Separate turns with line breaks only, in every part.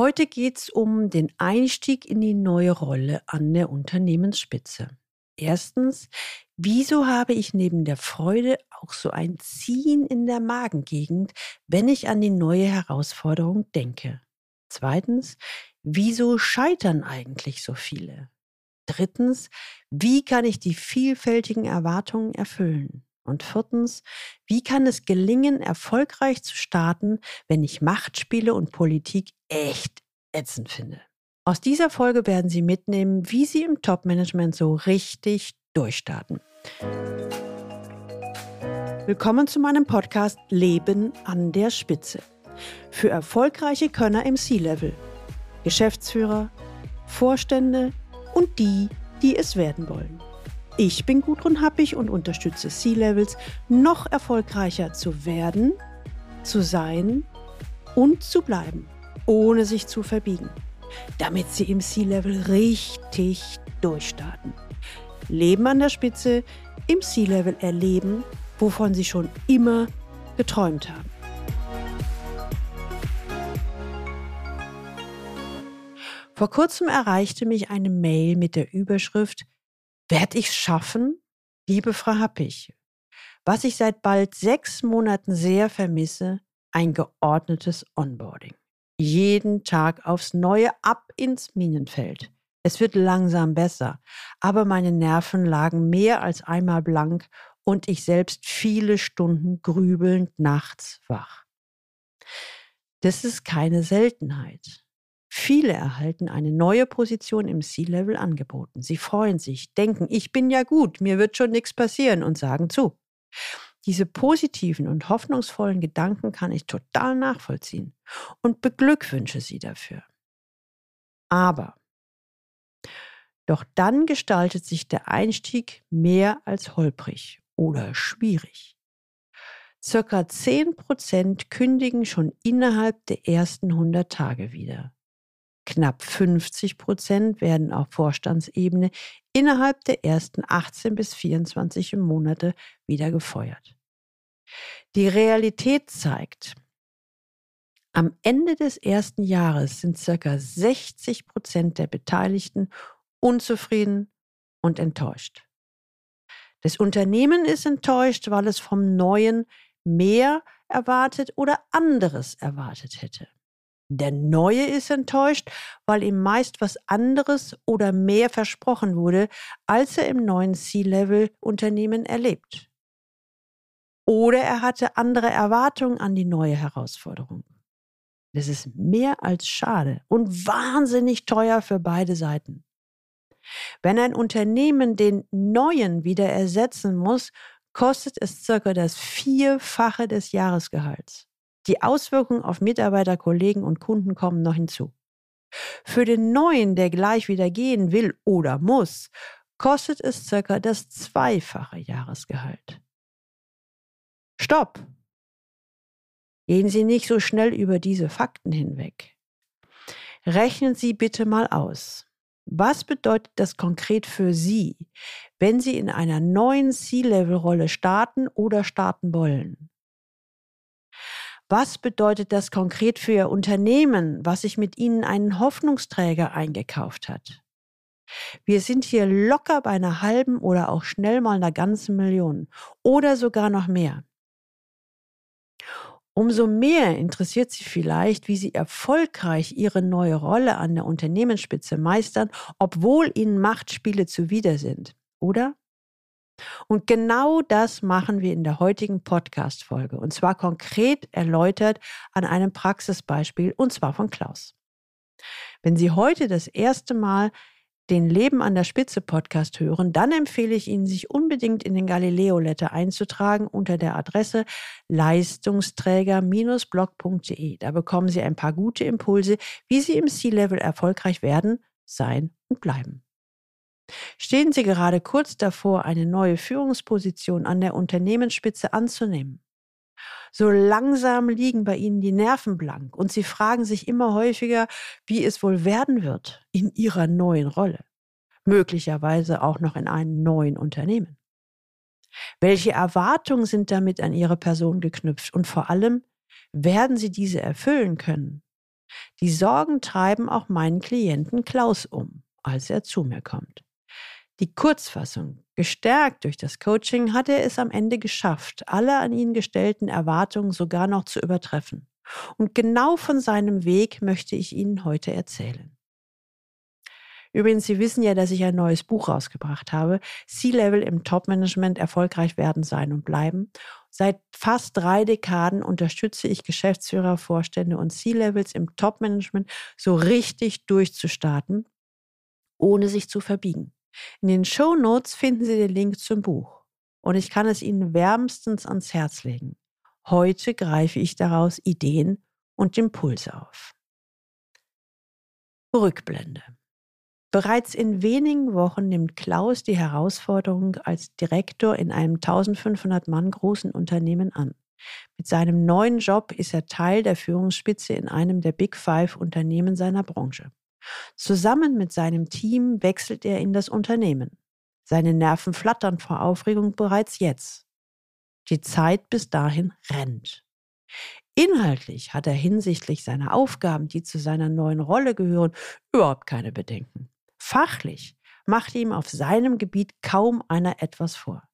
Heute geht es um den Einstieg in die neue Rolle an der Unternehmensspitze. Erstens, wieso habe ich neben der Freude auch so ein Ziehen in der Magengegend, wenn ich an die neue Herausforderung denke? Zweitens, wieso scheitern eigentlich so viele? Drittens, wie kann ich die vielfältigen Erwartungen erfüllen? Und viertens, wie kann es gelingen, erfolgreich zu starten, wenn ich Machtspiele und Politik echt ätzend finde? Aus dieser Folge werden Sie mitnehmen, wie Sie im Top-Management so richtig durchstarten. Willkommen zu meinem Podcast Leben an der Spitze. Für erfolgreiche Könner im C-Level, Geschäftsführer, Vorstände und die, die es werden wollen. Ich bin Gudrun Happig und unterstütze C-Levels, noch erfolgreicher zu werden, zu sein und zu bleiben, ohne sich zu verbiegen, damit sie im C-Level richtig durchstarten. Leben an der Spitze, im C-Level erleben, wovon sie schon immer geträumt haben. Vor kurzem erreichte mich eine Mail mit der Überschrift Werd ich's schaffen? Liebe Frau Happig, was ich seit bald sechs Monaten sehr vermisse, ein geordnetes Onboarding. Jeden Tag aufs Neue ab ins Minenfeld. Es wird langsam besser, aber meine Nerven lagen mehr als einmal blank und ich selbst viele Stunden grübelnd nachts wach. Das ist keine Seltenheit. Viele erhalten eine neue Position im C-Level angeboten. Sie freuen sich, denken, ich bin ja gut, mir wird schon nichts passieren und sagen zu. Diese positiven und hoffnungsvollen Gedanken kann ich total nachvollziehen und beglückwünsche sie dafür. Aber doch dann gestaltet sich der Einstieg mehr als holprig oder schwierig. Circa 10% kündigen schon innerhalb der ersten 100 Tage wieder. Knapp 50 Prozent werden auf Vorstandsebene innerhalb der ersten 18 bis 24 Monate wieder gefeuert. Die Realität zeigt, am Ende des ersten Jahres sind circa 60 Prozent der Beteiligten unzufrieden und enttäuscht. Das Unternehmen ist enttäuscht, weil es vom Neuen mehr erwartet oder anderes erwartet hätte. Der Neue ist enttäuscht, weil ihm meist was anderes oder mehr versprochen wurde, als er im neuen C-Level-Unternehmen erlebt. Oder er hatte andere Erwartungen an die neue Herausforderung. Das ist mehr als schade und wahnsinnig teuer für beide Seiten. Wenn ein Unternehmen den neuen wieder ersetzen muss, kostet es circa das Vierfache des Jahresgehalts. Die Auswirkungen auf Mitarbeiter, Kollegen und Kunden kommen noch hinzu. Für den Neuen, der gleich wieder gehen will oder muss, kostet es circa das zweifache Jahresgehalt. Stopp! Gehen Sie nicht so schnell über diese Fakten hinweg. Rechnen Sie bitte mal aus. Was bedeutet das konkret für Sie, wenn Sie in einer neuen C-Level-Rolle starten oder starten wollen? Was bedeutet das konkret für Ihr Unternehmen, was sich mit Ihnen einen Hoffnungsträger eingekauft hat? Wir sind hier locker bei einer halben oder auch schnell mal einer ganzen Million oder sogar noch mehr. Umso mehr interessiert Sie vielleicht, wie Sie erfolgreich Ihre neue Rolle an der Unternehmensspitze meistern, obwohl Ihnen Machtspiele zuwider sind, oder? Und genau das machen wir in der heutigen Podcast-Folge. Und zwar konkret erläutert an einem Praxisbeispiel, und zwar von Klaus. Wenn Sie heute das erste Mal den Leben an der Spitze Podcast hören, dann empfehle ich Ihnen, sich unbedingt in den Galileo Letter einzutragen unter der Adresse leistungsträger-blog.de. Da bekommen Sie ein paar gute Impulse, wie Sie im C-Level erfolgreich werden, sein und bleiben. Stehen Sie gerade kurz davor, eine neue Führungsposition an der Unternehmensspitze anzunehmen? So langsam liegen bei Ihnen die Nerven blank und Sie fragen sich immer häufiger, wie es wohl werden wird in Ihrer neuen Rolle, möglicherweise auch noch in einem neuen Unternehmen. Welche Erwartungen sind damit an Ihre Person geknüpft und vor allem, werden Sie diese erfüllen können? Die Sorgen treiben auch meinen Klienten Klaus um, als er zu mir kommt. Die Kurzfassung, gestärkt durch das Coaching, hat er es am Ende geschafft, alle an ihn gestellten Erwartungen sogar noch zu übertreffen. Und genau von seinem Weg möchte ich Ihnen heute erzählen. Übrigens, Sie wissen ja, dass ich ein neues Buch rausgebracht habe. C-Level im Top-Management erfolgreich werden, sein und bleiben. Seit fast drei Dekaden unterstütze ich Geschäftsführer, Vorstände und C-Levels im Top-Management so richtig durchzustarten, ohne sich zu verbiegen. In den Show Notes finden Sie den Link zum Buch. Und ich kann es Ihnen wärmstens ans Herz legen. Heute greife ich daraus Ideen und Impulse auf. Rückblende. Bereits in wenigen Wochen nimmt Klaus die Herausforderung als Direktor in einem 1500 Mann großen Unternehmen an. Mit seinem neuen Job ist er Teil der Führungsspitze in einem der Big Five Unternehmen seiner Branche. Zusammen mit seinem Team wechselt er in das Unternehmen. Seine Nerven flattern vor Aufregung bereits jetzt. Die Zeit bis dahin rennt. Inhaltlich hat er hinsichtlich seiner Aufgaben, die zu seiner neuen Rolle gehören, überhaupt keine Bedenken. Fachlich macht ihm auf seinem Gebiet kaum einer etwas vor.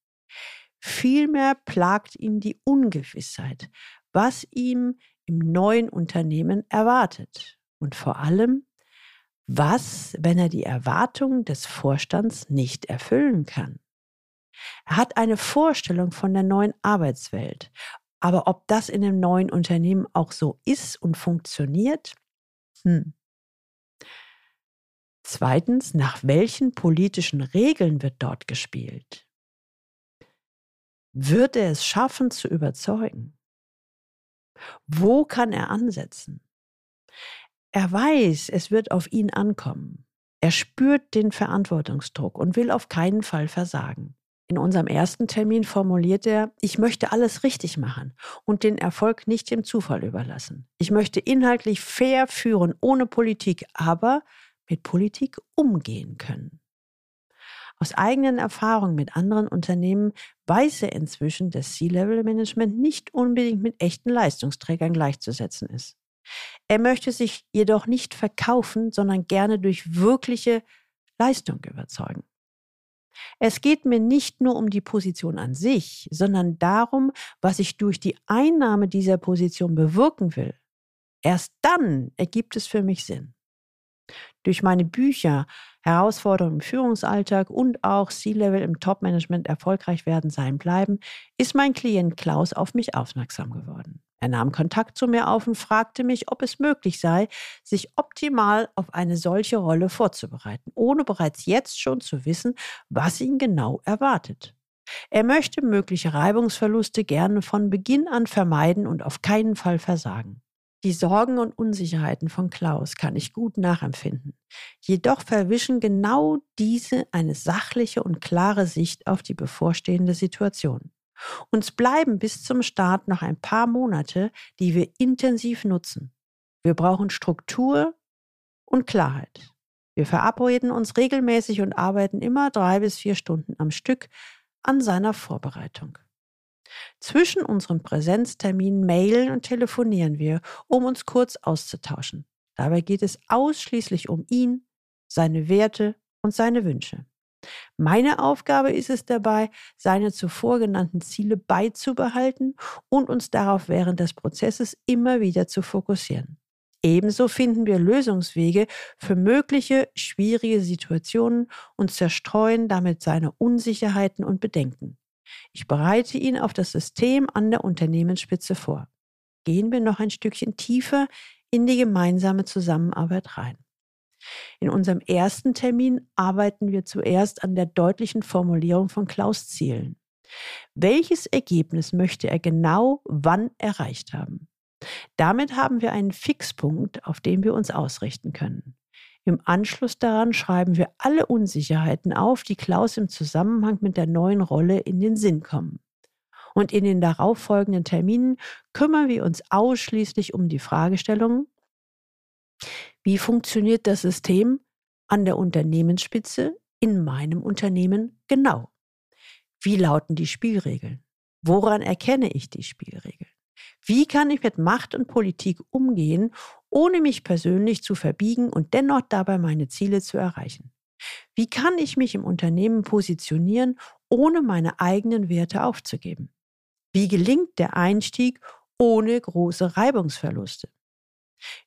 Vielmehr plagt ihn die Ungewissheit, was ihm im neuen Unternehmen erwartet. Und vor allem, was, wenn er die Erwartungen des Vorstands nicht erfüllen kann. Er hat eine Vorstellung von der neuen Arbeitswelt. Aber ob das in dem neuen Unternehmen auch so ist und funktioniert? Hm. Zweitens, nach welchen politischen Regeln wird dort gespielt? Wird er es schaffen zu überzeugen? Wo kann er ansetzen? Er weiß, es wird auf ihn ankommen. Er spürt den Verantwortungsdruck und will auf keinen Fall versagen. In unserem ersten Termin formuliert er, ich möchte alles richtig machen und den Erfolg nicht dem Zufall überlassen. Ich möchte inhaltlich fair führen, ohne Politik, aber mit Politik umgehen können. Aus eigenen Erfahrungen mit anderen Unternehmen weiß er inzwischen, dass C-Level-Management nicht unbedingt mit echten Leistungsträgern gleichzusetzen ist. Er möchte sich jedoch nicht verkaufen, sondern gerne durch wirkliche Leistung überzeugen. Es geht mir nicht nur um die Position an sich, sondern darum, was ich durch die Einnahme dieser Position bewirken will. Erst dann ergibt es für mich Sinn. Durch meine Bücher Herausforderungen im Führungsalltag und auch C-Level im Top-Management erfolgreich werden sein bleiben, ist mein Klient Klaus auf mich aufmerksam geworden. Er nahm Kontakt zu mir auf und fragte mich, ob es möglich sei, sich optimal auf eine solche Rolle vorzubereiten, ohne bereits jetzt schon zu wissen, was ihn genau erwartet. Er möchte mögliche Reibungsverluste gerne von Beginn an vermeiden und auf keinen Fall versagen. Die Sorgen und Unsicherheiten von Klaus kann ich gut nachempfinden. Jedoch verwischen genau diese eine sachliche und klare Sicht auf die bevorstehende Situation. Uns bleiben bis zum Start noch ein paar Monate, die wir intensiv nutzen. Wir brauchen Struktur und Klarheit. Wir verabreden uns regelmäßig und arbeiten immer drei bis vier Stunden am Stück an seiner Vorbereitung. Zwischen unseren Präsenzterminen mailen und telefonieren wir, um uns kurz auszutauschen. Dabei geht es ausschließlich um ihn, seine Werte und seine Wünsche. Meine Aufgabe ist es dabei, seine zuvor genannten Ziele beizubehalten und uns darauf während des Prozesses immer wieder zu fokussieren. Ebenso finden wir Lösungswege für mögliche schwierige Situationen und zerstreuen damit seine Unsicherheiten und Bedenken. Ich bereite ihn auf das System an der Unternehmensspitze vor. Gehen wir noch ein Stückchen tiefer in die gemeinsame Zusammenarbeit rein. In unserem ersten Termin arbeiten wir zuerst an der deutlichen Formulierung von Klaus Zielen. Welches Ergebnis möchte er genau wann erreicht haben? Damit haben wir einen Fixpunkt, auf den wir uns ausrichten können. Im Anschluss daran schreiben wir alle Unsicherheiten auf, die Klaus im Zusammenhang mit der neuen Rolle in den Sinn kommen. Und in den darauffolgenden Terminen kümmern wir uns ausschließlich um die Fragestellungen, wie funktioniert das System an der Unternehmensspitze in meinem Unternehmen genau? Wie lauten die Spielregeln? Woran erkenne ich die Spielregeln? Wie kann ich mit Macht und Politik umgehen, ohne mich persönlich zu verbiegen und dennoch dabei meine Ziele zu erreichen? Wie kann ich mich im Unternehmen positionieren, ohne meine eigenen Werte aufzugeben? Wie gelingt der Einstieg ohne große Reibungsverluste?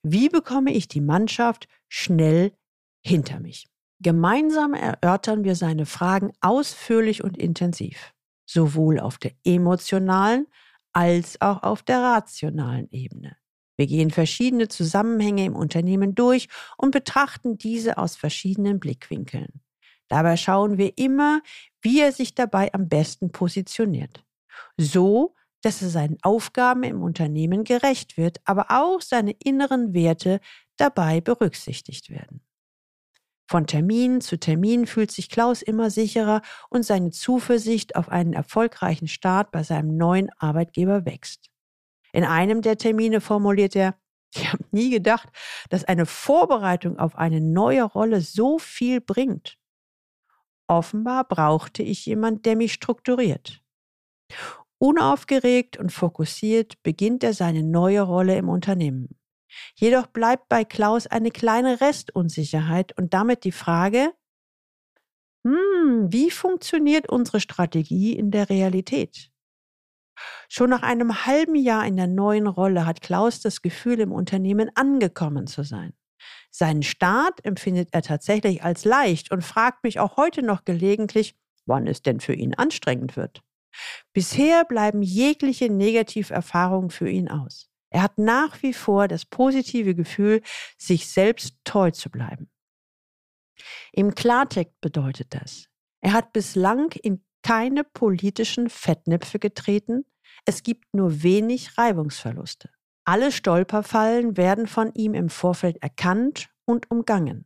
Wie bekomme ich die Mannschaft schnell hinter mich? Gemeinsam erörtern wir seine Fragen ausführlich und intensiv, sowohl auf der emotionalen als auch auf der rationalen Ebene. Wir gehen verschiedene Zusammenhänge im Unternehmen durch und betrachten diese aus verschiedenen Blickwinkeln. Dabei schauen wir immer, wie er sich dabei am besten positioniert. So, dass er seinen Aufgaben im Unternehmen gerecht wird, aber auch seine inneren Werte dabei berücksichtigt werden. Von Termin zu Termin fühlt sich Klaus immer sicherer und seine Zuversicht auf einen erfolgreichen Start bei seinem neuen Arbeitgeber wächst. In einem der Termine formuliert er, ich habe nie gedacht, dass eine Vorbereitung auf eine neue Rolle so viel bringt. Offenbar brauchte ich jemand, der mich strukturiert. Unaufgeregt und fokussiert beginnt er seine neue Rolle im Unternehmen. Jedoch bleibt bei Klaus eine kleine Restunsicherheit und damit die Frage, hm, wie funktioniert unsere Strategie in der Realität? Schon nach einem halben Jahr in der neuen Rolle hat Klaus das Gefühl, im Unternehmen angekommen zu sein. Seinen Start empfindet er tatsächlich als leicht und fragt mich auch heute noch gelegentlich, wann es denn für ihn anstrengend wird. Bisher bleiben jegliche Negativerfahrungen für ihn aus. Er hat nach wie vor das positive Gefühl, sich selbst treu zu bleiben. Im Klartext bedeutet das, er hat bislang in keine politischen Fettnäpfe getreten, es gibt nur wenig Reibungsverluste. Alle Stolperfallen werden von ihm im Vorfeld erkannt und umgangen.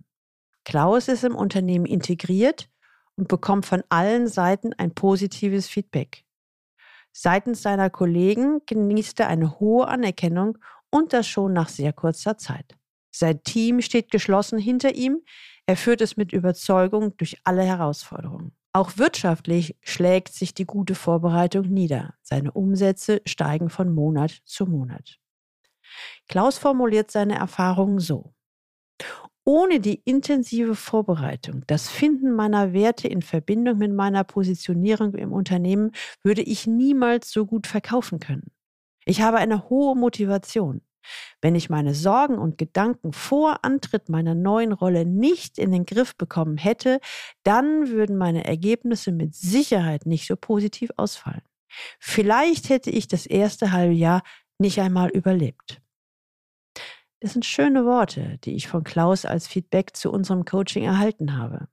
Klaus ist im Unternehmen integriert und bekommt von allen Seiten ein positives Feedback. Seitens seiner Kollegen genießt er eine hohe Anerkennung und das schon nach sehr kurzer Zeit. Sein Team steht geschlossen hinter ihm, er führt es mit Überzeugung durch alle Herausforderungen. Auch wirtschaftlich schlägt sich die gute Vorbereitung nieder. Seine Umsätze steigen von Monat zu Monat. Klaus formuliert seine Erfahrungen so. Ohne die intensive Vorbereitung, das Finden meiner Werte in Verbindung mit meiner Positionierung im Unternehmen, würde ich niemals so gut verkaufen können. Ich habe eine hohe Motivation. Wenn ich meine Sorgen und Gedanken vor Antritt meiner neuen Rolle nicht in den Griff bekommen hätte, dann würden meine Ergebnisse mit Sicherheit nicht so positiv ausfallen. Vielleicht hätte ich das erste halbe Jahr nicht einmal überlebt. Das sind schöne Worte, die ich von Klaus als Feedback zu unserem Coaching erhalten habe.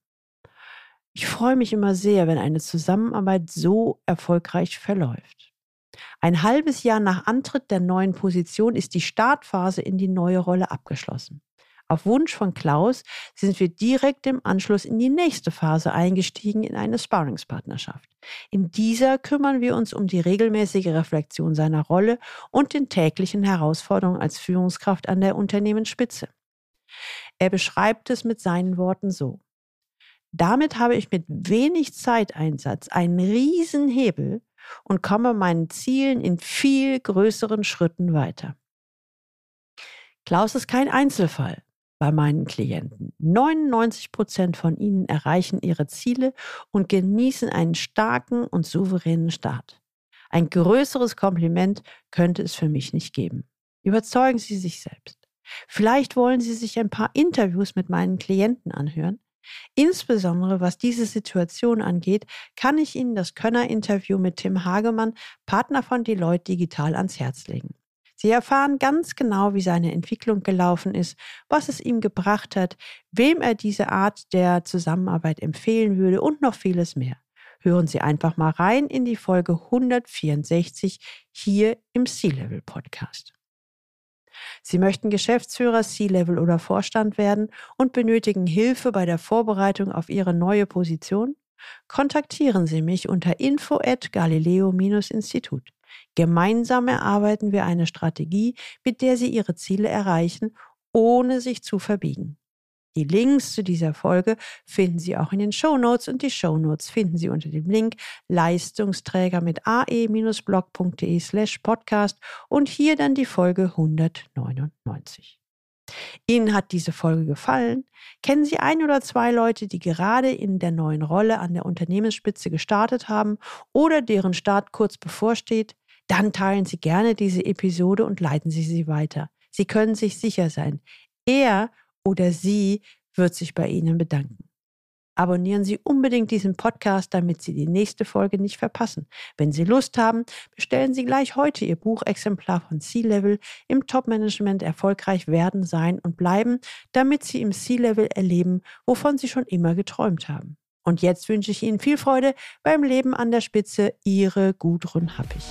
Ich freue mich immer sehr, wenn eine Zusammenarbeit so erfolgreich verläuft. Ein halbes Jahr nach Antritt der neuen Position ist die Startphase in die neue Rolle abgeschlossen. Auf Wunsch von Klaus sind wir direkt im Anschluss in die nächste Phase eingestiegen in eine Sparringspartnerschaft. In dieser kümmern wir uns um die regelmäßige Reflexion seiner Rolle und den täglichen Herausforderungen als Führungskraft an der Unternehmensspitze. Er beschreibt es mit seinen Worten so. Damit habe ich mit wenig Zeiteinsatz einen riesen Hebel und komme meinen Zielen in viel größeren Schritten weiter. Klaus ist kein Einzelfall bei meinen Klienten. 99 Prozent von ihnen erreichen ihre Ziele und genießen einen starken und souveränen Start. Ein größeres Kompliment könnte es für mich nicht geben. Überzeugen Sie sich selbst. Vielleicht wollen Sie sich ein paar Interviews mit meinen Klienten anhören. Insbesondere was diese Situation angeht, kann ich Ihnen das Könner-Interview mit Tim Hagemann, Partner von Deloitte Digital, ans Herz legen. Sie erfahren ganz genau, wie seine Entwicklung gelaufen ist, was es ihm gebracht hat, wem er diese Art der Zusammenarbeit empfehlen würde und noch vieles mehr. Hören Sie einfach mal rein in die Folge 164 hier im C-Level Podcast. Sie möchten Geschäftsführer, C-Level oder Vorstand werden und benötigen Hilfe bei der Vorbereitung auf Ihre neue Position? Kontaktieren Sie mich unter info at galileo-institut. Gemeinsam erarbeiten wir eine Strategie, mit der Sie Ihre Ziele erreichen, ohne sich zu verbiegen. Die Links zu dieser Folge finden Sie auch in den Show Notes und die Show Notes finden Sie unter dem Link Leistungsträger mit ae-blog.de slash podcast und hier dann die Folge 199. Ihnen hat diese Folge gefallen? Kennen Sie ein oder zwei Leute, die gerade in der neuen Rolle an der Unternehmensspitze gestartet haben oder deren Start kurz bevorsteht? Dann teilen Sie gerne diese Episode und leiten Sie sie weiter. Sie können sich sicher sein, er oder sie wird sich bei Ihnen bedanken. Abonnieren Sie unbedingt diesen Podcast, damit Sie die nächste Folge nicht verpassen. Wenn Sie Lust haben, bestellen Sie gleich heute Ihr Buchexemplar von C-Level im Top-Management erfolgreich werden, sein und bleiben, damit Sie im C-Level erleben, wovon Sie schon immer geträumt haben. Und jetzt wünsche ich Ihnen viel Freude beim Leben an der Spitze. Ihre Gudrun Happich.